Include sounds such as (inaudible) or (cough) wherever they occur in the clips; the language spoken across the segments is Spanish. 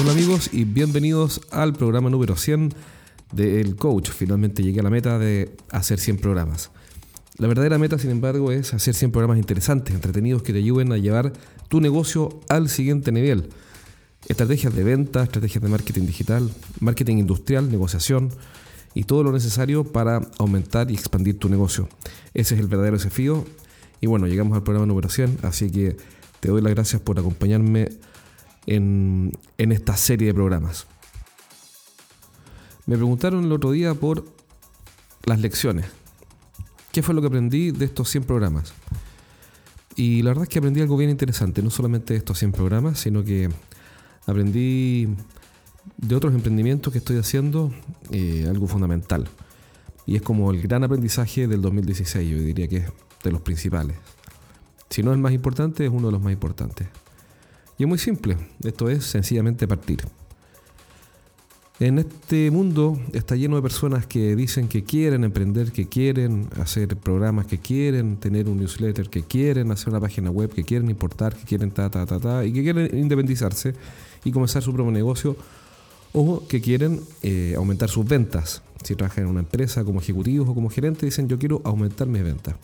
Hola amigos y bienvenidos al programa número 100 de Coach. Finalmente llegué a la meta de hacer 100 programas. La verdadera meta, sin embargo, es hacer 100 programas interesantes, entretenidos, que te ayuden a llevar tu negocio al siguiente nivel. Estrategias de venta, estrategias de marketing digital, marketing industrial, negociación y todo lo necesario para aumentar y expandir tu negocio. Ese es el verdadero desafío. Y bueno, llegamos al programa número 100, así que te doy las gracias por acompañarme en, en esta serie de programas. Me preguntaron el otro día por las lecciones. ¿Qué fue lo que aprendí de estos 100 programas? Y la verdad es que aprendí algo bien interesante, no solamente de estos 100 programas, sino que aprendí de otros emprendimientos que estoy haciendo eh, algo fundamental. Y es como el gran aprendizaje del 2016, yo diría que es de los principales. Si no el más importante, es uno de los más importantes. Y es muy simple, esto es sencillamente partir. En este mundo está lleno de personas que dicen que quieren emprender, que quieren hacer programas, que quieren tener un newsletter, que quieren hacer una página web, que quieren importar, que quieren ta, ta, ta, ta, y que quieren independizarse y comenzar su propio negocio o que quieren eh, aumentar sus ventas. Si trabajan en una empresa como ejecutivos o como gerentes, dicen yo quiero aumentar mis ventas.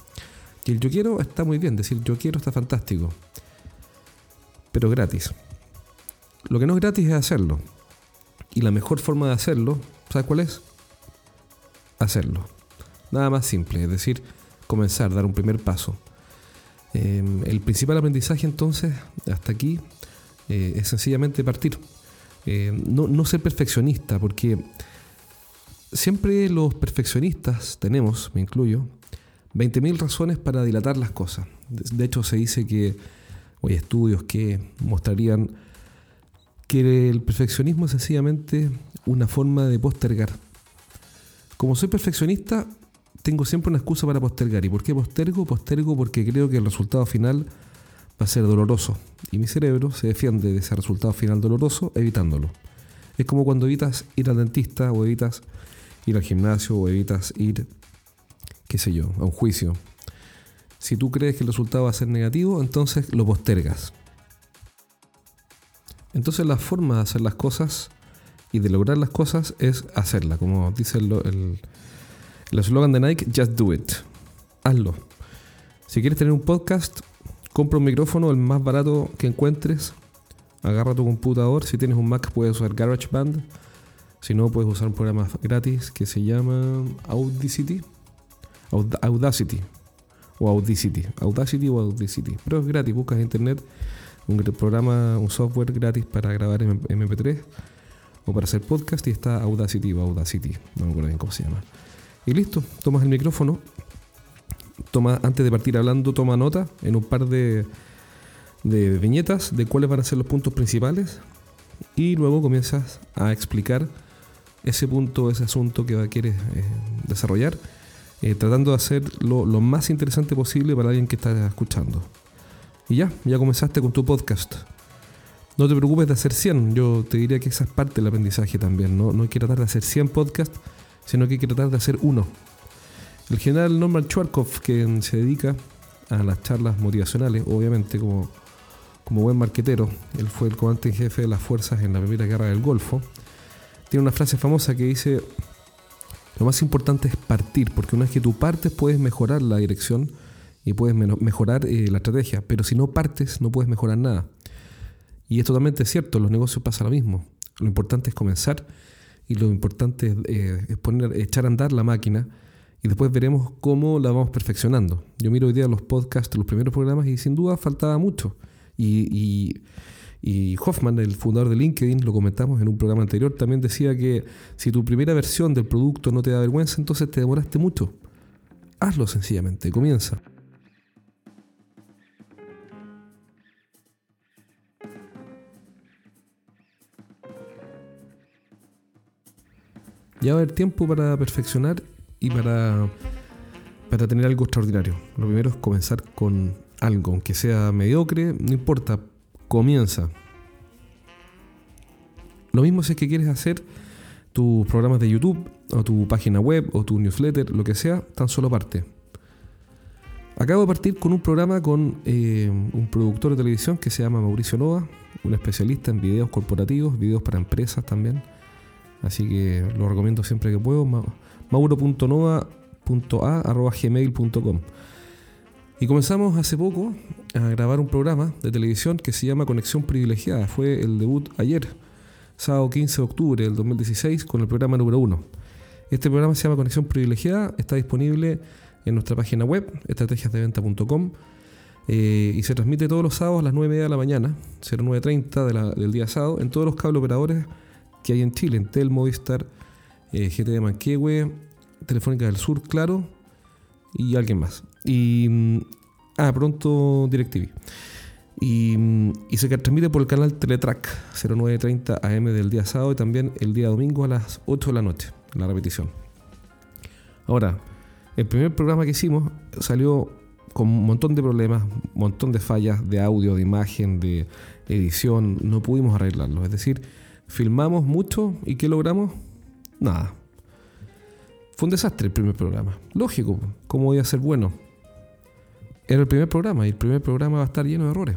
Y el yo quiero está muy bien, decir yo quiero está fantástico, pero gratis. Lo que no es gratis es hacerlo. Y la mejor forma de hacerlo, ¿sabes cuál es? Hacerlo. Nada más simple, es decir, comenzar, dar un primer paso. Em, el principal aprendizaje entonces, hasta aquí, eh, es sencillamente partir. Em, no, no ser perfeccionista, porque siempre los perfeccionistas tenemos, me incluyo, 20.000 razones para dilatar las cosas. De hecho, se dice que hay estudios que mostrarían que el perfeccionismo es sencillamente una forma de postergar. Como soy perfeccionista, tengo siempre una excusa para postergar. ¿Y por qué postergo? Postergo porque creo que el resultado final va a ser doloroso. Y mi cerebro se defiende de ese resultado final doloroso evitándolo. Es como cuando evitas ir al dentista o evitas ir al gimnasio o evitas ir, qué sé yo, a un juicio. Si tú crees que el resultado va a ser negativo, entonces lo postergas. Entonces la forma de hacer las cosas y de lograr las cosas es hacerla. Como dice el eslogan de Nike, just do it. Hazlo. Si quieres tener un podcast, compra un micrófono, el más barato que encuentres. Agarra tu computador. Si tienes un Mac, puedes usar GarageBand. Si no, puedes usar un programa gratis que se llama Audacity. Audacity. O Audacity. Audacity o Audacity. Pero es gratis. Buscas en internet un programa, un software gratis para grabar MP3 o para hacer podcast y está Audacity o Audacity, no me acuerdo bien cómo se llama. Y listo, tomas el micrófono, toma, antes de partir hablando, toma nota en un par de, de viñetas de cuáles van a ser los puntos principales y luego comienzas a explicar ese punto, ese asunto que quieres eh, desarrollar, eh, tratando de hacerlo lo más interesante posible para alguien que está escuchando. Y ya, ya comenzaste con tu podcast. No te preocupes de hacer 100. Yo te diría que esa es parte del aprendizaje también. No, no hay que tratar de hacer 100 podcasts, sino que hay que tratar de hacer uno. El general Norman Schwarzkopf, que se dedica a las charlas motivacionales, obviamente como, como buen marquetero, él fue el comandante en jefe de las fuerzas en la primera guerra del Golfo, tiene una frase famosa que dice, lo más importante es partir, porque una vez que tú partes puedes mejorar la dirección y puedes mejorar eh, la estrategia, pero si no partes no puedes mejorar nada. Y es totalmente cierto, los negocios pasa lo mismo. Lo importante es comenzar y lo importante es, eh, poner, echar a andar la máquina y después veremos cómo la vamos perfeccionando. Yo miro hoy día los podcasts, los primeros programas y sin duda faltaba mucho. Y, y Hoffman, el fundador de LinkedIn, lo comentamos en un programa anterior, también decía que si tu primera versión del producto no te da vergüenza, entonces te demoraste mucho. Hazlo sencillamente, comienza. Ya va a haber tiempo para perfeccionar y para, para tener algo extraordinario. Lo primero es comenzar con algo, aunque sea mediocre, no importa, comienza. Lo mismo si es que quieres hacer tus programas de YouTube, o tu página web, o tu newsletter, lo que sea, tan solo parte. Acabo de partir con un programa con eh, un productor de televisión que se llama Mauricio Nova, un especialista en videos corporativos, videos para empresas también. Así que lo recomiendo siempre que puedo. mauro.nova.a.gmail.com Y comenzamos hace poco a grabar un programa de televisión que se llama Conexión Privilegiada. Fue el debut ayer, sábado 15 de octubre del 2016, con el programa número 1. Este programa se llama Conexión Privilegiada, está disponible en nuestra página web, estrategiasdeventa.com, eh, y se transmite todos los sábados a las 9 de la mañana, 09.30 del día sábado, en todos los cable operadores que hay en Chile, en Tel, Movistar, eh, GT de Manquehue, Telefónica del Sur, claro, y alguien más. Y. Mm, ah, pronto DirecTV. Y, mm, y, se transmite por el canal Teletrack 0930 AM del día sábado y también el día domingo a las 8 de la noche, la repetición. Ahora, el primer programa que hicimos salió con un montón de problemas, un montón de fallas de audio, de imagen, de edición. No pudimos arreglarlo. Es decir, filmamos mucho y ¿qué logramos? Nada. Fue un desastre el primer programa. Lógico, ¿cómo voy a ser bueno? Era el primer programa y el primer programa va a estar lleno de errores.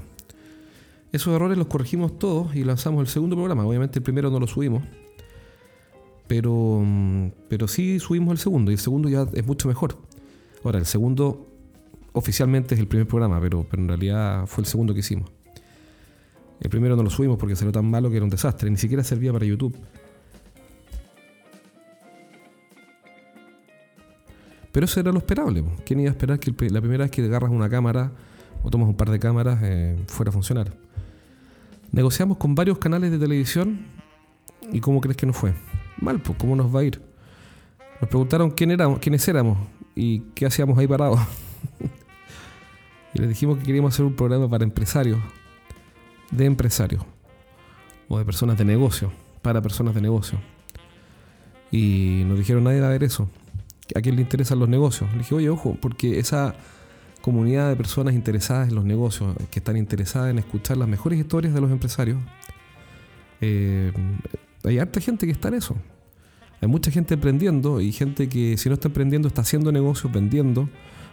Esos errores los corregimos todos y lanzamos el segundo programa. Obviamente el primero no lo subimos pero, mm, pero sí subimos el segundo y el segundo ya es mucho mejor. Ahora, el segundo oficialmente es el primer programa, pero, pero en realidad fue el segundo que hicimos. El primero no lo subimos porque salió tan malo que era un desastre, ni siquiera servía para YouTube. Pero eso era lo esperable. ¿Quién iba a esperar que la primera vez que agarras una cámara o tomas un par de cámaras eh, fuera a funcionar? Negociamos con varios canales de televisión y ¿cómo crees que no fue? Mal, pues, ¿cómo nos va a ir? Nos preguntaron quién éramos, quiénes éramos y qué hacíamos ahí parados. (laughs) y les dijimos que queríamos hacer un programa para empresarios, de empresarios, o de personas de negocio, para personas de negocio. Y nos dijeron, nadie va a ver eso. ¿A quién le interesan los negocios? Le dije, oye, ojo, porque esa comunidad de personas interesadas en los negocios, que están interesadas en escuchar las mejores historias de los empresarios, eh, hay harta gente que está en eso. Hay mucha gente emprendiendo y gente que si no está emprendiendo está haciendo negocios, vendiendo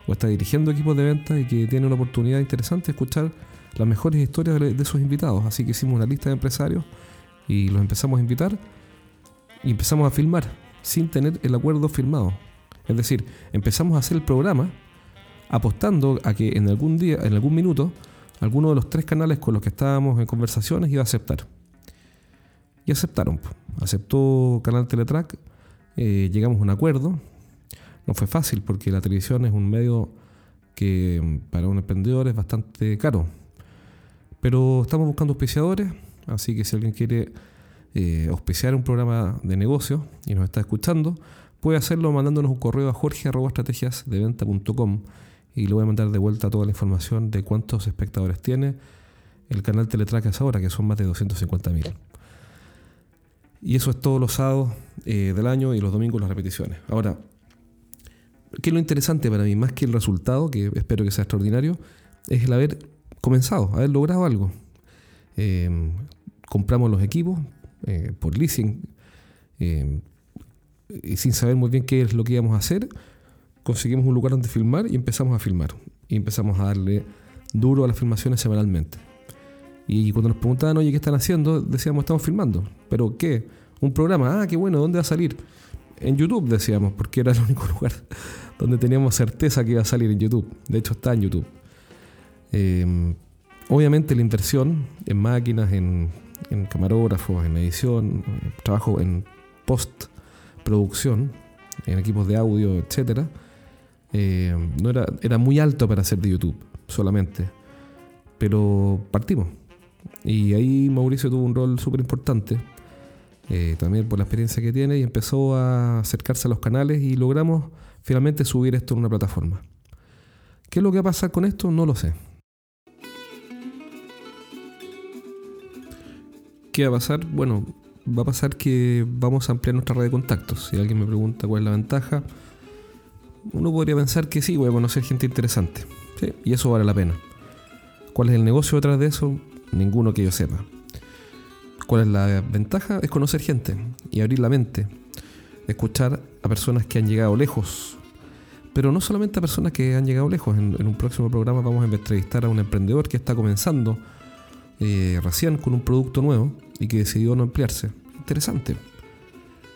o está dirigiendo equipos de venta y que tiene una oportunidad interesante de escuchar las mejores historias de, esos invitados. Así que hicimos una lista de empresarios y los empezamos a invitar y empezamos a filmar sin tener el acuerdo firmado. Es decir, empezamos a hacer el programa apostando a que en algún día, en algún minuto, alguno de los tres canales con los que estábamos en conversaciones iba a aceptar. Y aceptaron. Aceptó Canal Teletrack, eh, llegamos a un acuerdo. No fue fácil porque la televisión es un medio que mm, para un emprendedor es bastante caro. Pero estamos buscando auspiciadores, así que si alguien quiere eh, auspiciar un programa de negocio y nos está escuchando, puede hacerlo mandándonos un correo a jorge.estrategiasdeventa.com y le voy a mandar de vuelta toda la información de cuántos espectadores tiene el canal Teletrack es ahora, que son más de 250.000. Y eso es todos los sábados eh, del año y los domingos las repeticiones. Ahora, ¿qué es lo interesante para mí? Más que el resultado, que espero que sea extraordinario, es el haber comenzado, haber logrado algo. Eh, compramos los equipos eh, por leasing y sin saber muy bien qué es lo que íbamos a hacer, conseguimos un lugar donde filmar y empezamos a filmar. Y empezamos a darle duro a las filmaciones semanalmente. Y cuando nos preguntaban, oye, ¿qué están haciendo? Decíamos, estamos filmando. ¿Pero qué? Un programa. Ah, qué bueno, ¿dónde va a salir? En YouTube, decíamos, porque era el (laughs) único lugar donde teníamos certeza que iba a salir en YouTube. De hecho, está en YouTube. Em, obviamente la inversión en máquinas, en, camarógrafos, en edición, trabajo en postproducción, en equipos de audio, etcétera, em, no era, era muy alto para hacer de YouTube solamente. Pero partimos. Y ahí Mauricio tuvo un rol súper importante, eh, también por la experiencia que tiene, y empezó a acercarse a los canales y logramos finalmente subir esto en una plataforma. ¿Qué es lo que va a pasar con esto? No lo sé. ¿Qué va a pasar? Bueno, va a pasar que vamos a ampliar nuestra red de contactos. Si alguien me pregunta cuál es la ventaja, uno podría pensar que sí, voy a conocer gente interesante. Y eso vale la pena. ¿Cuál es el negocio detrás de eso? ninguno que yo sepa. ¿Cuál es la ventaja? Es conocer gente y abrir la mente, escuchar a personas que han llegado lejos, pero no solamente a personas que han llegado lejos. En, un próximo programa vamos a entrevistar a un emprendedor que está comenzando eh, recién con un producto nuevo y que decidió no emplearse. Interesante.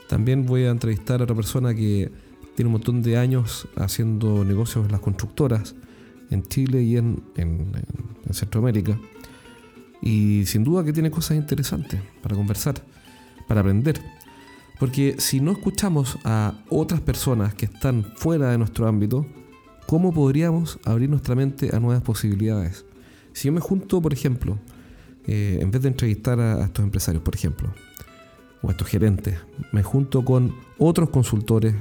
También voy a entrevistar a otra persona que tiene un montón de años haciendo negocios en las constructoras en Chile y en, en Centroamérica. Y sin duda que tiene cosas interesantes para conversar, para aprender. Porque si no escuchamos a otras personas que están fuera de nuestro ámbito, ¿cómo podríamos abrir nuestra mente a nuevas posibilidades? Si yo me junto, por ejemplo, eh, en vez de entrevistar a, estos empresarios, por ejemplo, o a estos gerentes, me junto con otros consultores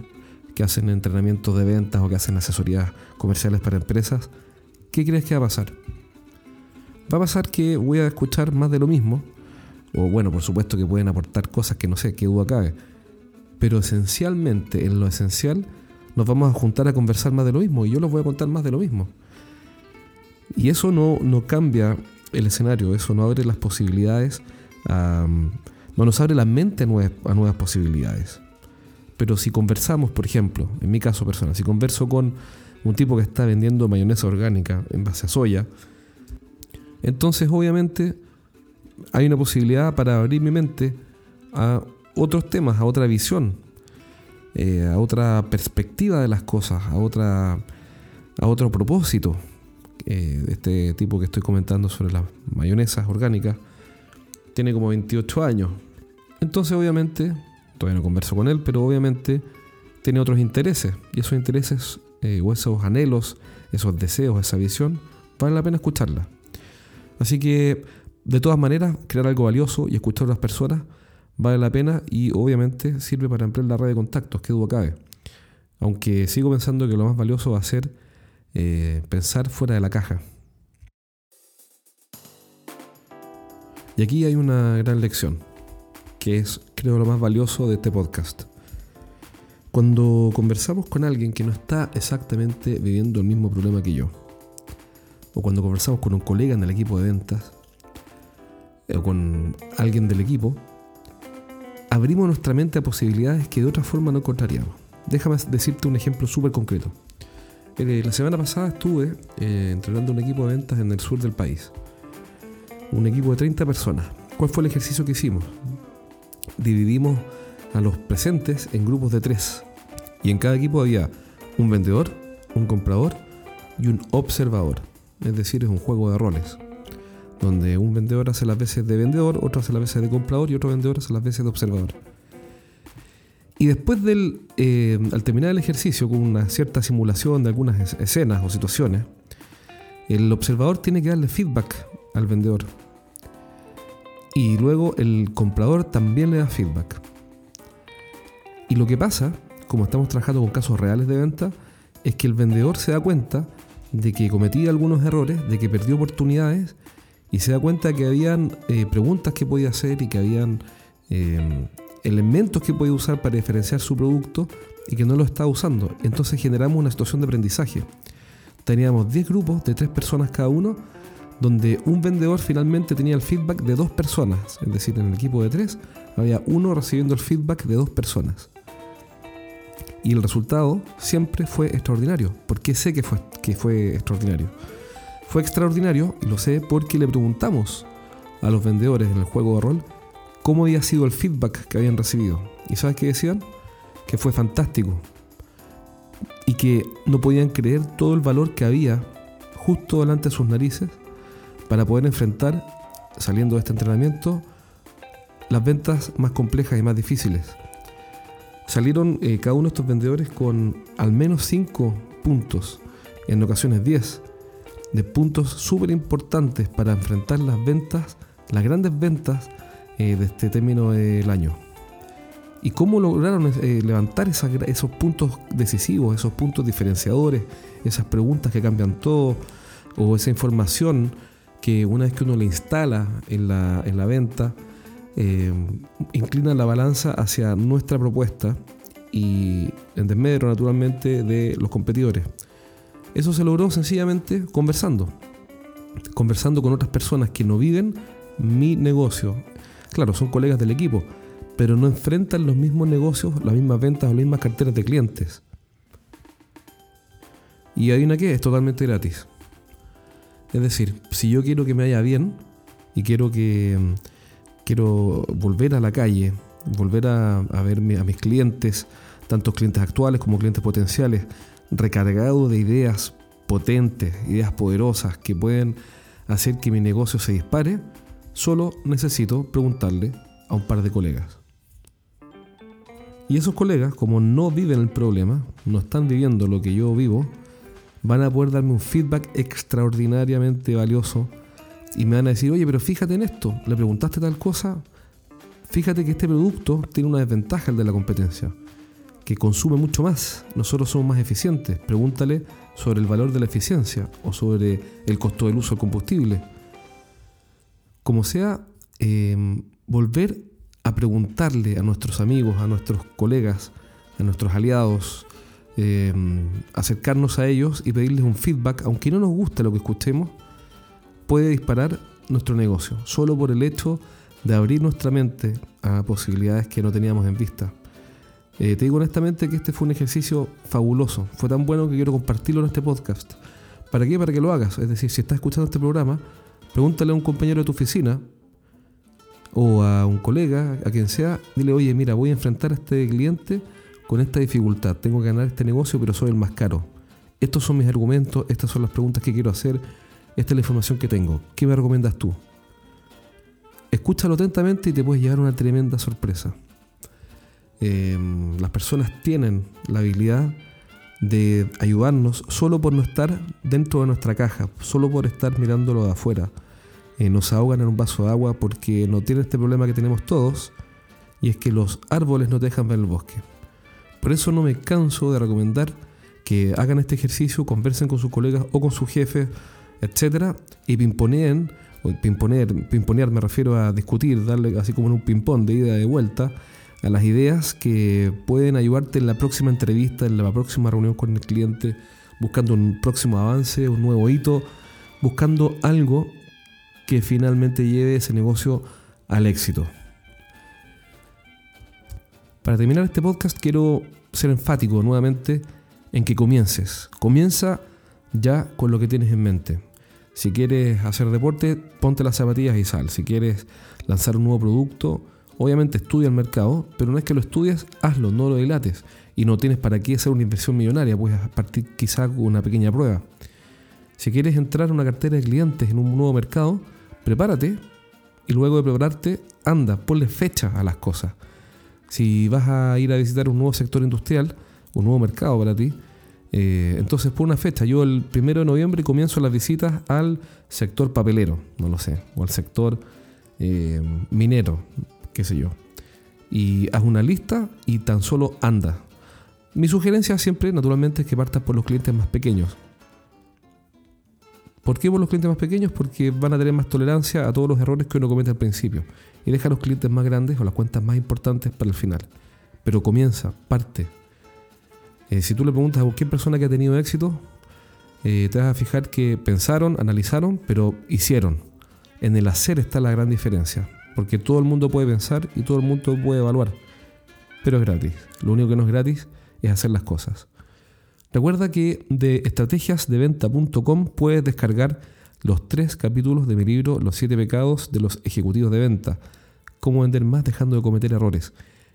que hacen entrenamientos de ventas o que hacen asesorías comerciales para empresas, ¿qué crees que va a pasar? Va a pasar que voy a escuchar más de lo mismo o bueno, por supuesto que pueden aportar cosas que no sé, qué duda cabe. Pero esencialmente, en lo esencial, nos vamos a juntar a conversar más de lo mismo y yo les voy a contar más de lo mismo. Y eso no, no cambia el escenario, eso no abre las posibilidades, no nos abre la mente a nuevas, a posibilidades. Pero si conversamos, por ejemplo, en mi caso personal, si converso con un tipo que está vendiendo mayonesa orgánica en base a soya, entonces obviamente hay una posibilidad para abrir mi mente a otros temas, a otra visión, eh, a otra perspectiva de las cosas, a, otra, a otro propósito. Eh, este tipo que estoy comentando sobre las mayonesas orgánicas tiene como 28 años. Entonces obviamente, todavía no converso con él, pero obviamente tiene otros intereses. Y esos intereses eh, o esos anhelos, esos deseos, esa visión, vale la pena escucharla. Así que de todas maneras, crear algo valioso y escuchar a las personas vale la pena y obviamente sirve para ampliar la red de contactos, que duda cabe. Aunque sigo pensando que lo más valioso va a ser eh, pensar fuera de la caja. Y aquí hay una gran lección, que es, creo, lo más valioso de este podcast. Cuando conversamos con alguien que no está exactamente viviendo el mismo problema que yo, o cuando conversamos con un colega en el equipo de ventas, o con alguien del equipo, abrimos nuestra mente a posibilidades que de otra forma no encontraríamos. Déjame decirte un ejemplo súper concreto. La semana pasada estuve eh, entrenando un equipo de ventas en el sur del país. Un equipo de 30 personas. ¿Cuál fue el ejercicio que hicimos? Dividimos a los presentes en grupos de tres. Y en cada equipo había un vendedor, un comprador y un observador. Es decir, es un juego de roles donde un vendedor hace las veces de vendedor, otro hace las veces de comprador y otro vendedor hace las veces de observador. Y después del, eh, al terminar el ejercicio con una cierta simulación de algunas escenas o situaciones, el observador tiene que darle feedback al vendedor. Y luego el comprador también le da feedback. Y lo que pasa, como estamos trabajando con casos reales de venta, es que el vendedor se da cuenta de que cometía algunos errores, de que perdió oportunidades y se da cuenta que habían eh, preguntas que podía hacer y que habían eh, elementos que podía usar para diferenciar su producto y que no lo estaba usando. Entonces generamos una situación de aprendizaje. Teníamos 10 grupos de 3 personas cada uno, donde un vendedor finalmente tenía el feedback de dos personas. Es decir, en el equipo de 3 había uno recibiendo el feedback de dos personas. Y el resultado siempre fue extraordinario. porque sé que fue, que fue extraordinario? Fue extraordinario, y lo sé porque le preguntamos a los vendedores en el juego de rol cómo había sido el feedback que habían recibido. ¿Y sabes qué decían? Que fue fantástico. Y que no podían creer todo el valor que había justo delante de sus narices para poder enfrentar, saliendo de este entrenamiento, las ventas más complejas y más difíciles. Salieron eh, cada uno de estos vendedores con al menos 5 puntos, en ocasiones 10, de puntos súper importantes para enfrentar las ventas, las grandes ventas eh, de este término del año. ¿Y cómo lograron eh, levantar esos puntos decisivos, esos puntos diferenciadores, esas preguntas que cambian todo, o esa información que una vez que uno le instala en la, en la venta, eh, inclina la balanza hacia nuestra propuesta y en desmedro naturalmente de los competidores? Eso se logró sencillamente conversando. Conversando con otras personas que no viven mi negocio. Claro, son colegas del equipo, pero no enfrentan los mismos negocios, las mismas ventas o las mismas carteras de clientes. Y hay una que es totalmente gratis. Es decir, si yo quiero que me vaya bien y quiero que quiero volver a la calle, volver a, ver a mis clientes, tantos clientes actuales como clientes potenciales, recargados de ideas potentes, ideas poderosas que pueden hacer que mi negocio se dispare, solo necesito preguntarle a un par de colegas. Y esos colegas, como no viven el problema, no están viviendo lo que yo vivo, van a poder darme un feedback extraordinariamente valioso y me van a decir, oye, pero fíjate en esto, le preguntaste tal cosa, fíjate que este producto tiene una desventaja el de la competencia, que consume mucho más, nosotros somos más eficientes, pregúntale sobre el valor de la eficiencia o sobre el costo del uso del combustible. Como sea, em, volver a preguntarle a nuestros amigos, a nuestros colegas, a nuestros aliados, em, acercarnos a ellos y pedirles un feedback, aunque no nos guste lo que escuchemos, puede disparar nuestro negocio, solo por el hecho de abrir nuestra mente a posibilidades que no teníamos en vista. Eh, te digo honestamente que este fue un ejercicio fabuloso, fue tan bueno que quiero compartirlo en este podcast. ¿Para qué? Para que lo hagas. Es decir, si estás escuchando este programa, pregúntale a un compañero de tu oficina o a un colega, a quien sea, dile, oye, mira, voy a enfrentar a este cliente con esta dificultad, tengo que ganar este negocio, pero soy el más caro. Estos son mis argumentos, estas son las preguntas que quiero hacer, esta es la información que tengo. ¿Qué me recomiendas tú? Escúchalo atentamente y te puedes llevar una tremenda sorpresa. Em, las personas tienen la habilidad de ayudarnos solo por no estar dentro de nuestra caja, solo por estar mirándolo de afuera. Eh, nos ahogan en un vaso de agua porque no tienen este problema que tenemos todos y es que los árboles no dejan ver el bosque. Por eso no me canso de recomendar que hagan este ejercicio, conversen con sus colegas o con sus jefes etcétera, y pimponeen, o pimponear me refiero a discutir, darle así como en un ping-pong de ida y de vuelta a las ideas que pueden ayudarte en la próxima entrevista, en la próxima reunión con el cliente, buscando un próximo avance, un nuevo hito, buscando algo que finalmente lleve ese negocio al éxito. Para terminar este podcast quiero ser enfático nuevamente en que comiences. Comienza ya con lo que tienes en mente. Si quieres hacer deporte, ponte las zapatillas y sal. Si quieres lanzar un nuevo producto, obviamente estudia el mercado, pero una vez que lo estudias, hazlo, no lo dilates. Y no tienes para qué hacer una inversión millonaria, puedes partir quizá con una pequeña prueba. Si quieres entrar a una cartera de clientes en un nuevo mercado, prepárate y luego de prepararte, anda, ponle fecha a las cosas. Si vas a ir a visitar un nuevo sector industrial, un nuevo mercado para ti, eh, entonces, por una fecha, yo el primero de noviembre comienzo las visitas al sector papelero, no lo sé, o al sector eh, minero, qué sé yo. Y haz una lista y tan solo anda. Mi sugerencia siempre, naturalmente, es que partas por los clientes más pequeños. ¿Por qué por los clientes más pequeños? Porque van a tener más tolerancia a todos los errores que uno comete al principio. Y deja a los clientes más grandes o las cuentas más importantes para el final. Pero comienza, parte, eh, si tú le preguntas a cualquier persona que ha tenido éxito, eh, te vas a fijar que pensaron, analizaron, pero hicieron. En el hacer está la gran diferencia, porque todo el mundo puede pensar y todo el mundo puede evaluar, pero es gratis. Lo único que no es gratis es hacer las cosas. Recuerda que de estrategiasdeventa.com puedes descargar los tres capítulos de mi libro Los siete pecados de los ejecutivos de venta. Cómo vender más dejando de cometer errores.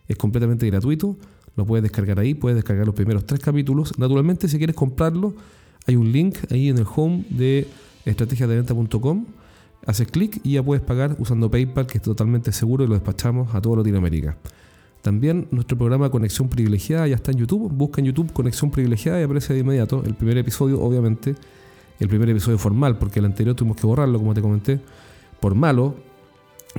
Es completamente gratuito lo puedes descargar ahí, puedes descargar los primeros tres capítulos. Naturalmente, si quieres comprarlo, hay un link ahí en el home de estrategiasdeventa.com. Haces clic y ya puedes pagar usando PayPal, que es totalmente seguro y lo despachamos a toda Latinoamérica. También nuestro programa Conexión Privilegiada ya está en YouTube. Busca en YouTube Conexión Privilegiada y aparece de inmediato. El primer episodio, obviamente, el primer episodio formal, porque el anterior tuvimos que borrarlo, como te comenté, por malo,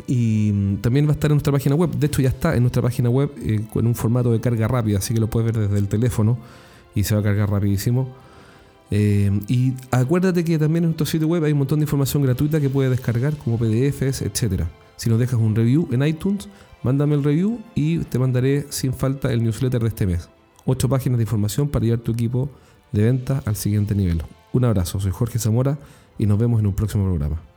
y mm, también va a estar en nuestra página web. De hecho, ya está en nuestra página web eh, con un formato de carga rápida, así que lo puedes ver desde el teléfono y se va a cargar rapidísimo. Eh, y acuérdate que también en nuestro sitio web hay un montón de información gratuita que puedes descargar, como PDFs, etc. Si nos dejas un review en iTunes, mándame el review y te mandaré sin falta el newsletter de este mes. Ocho páginas de información para llevar tu equipo de venta al siguiente nivel. Un abrazo, soy Jorge Zamora y nos vemos en un próximo programa.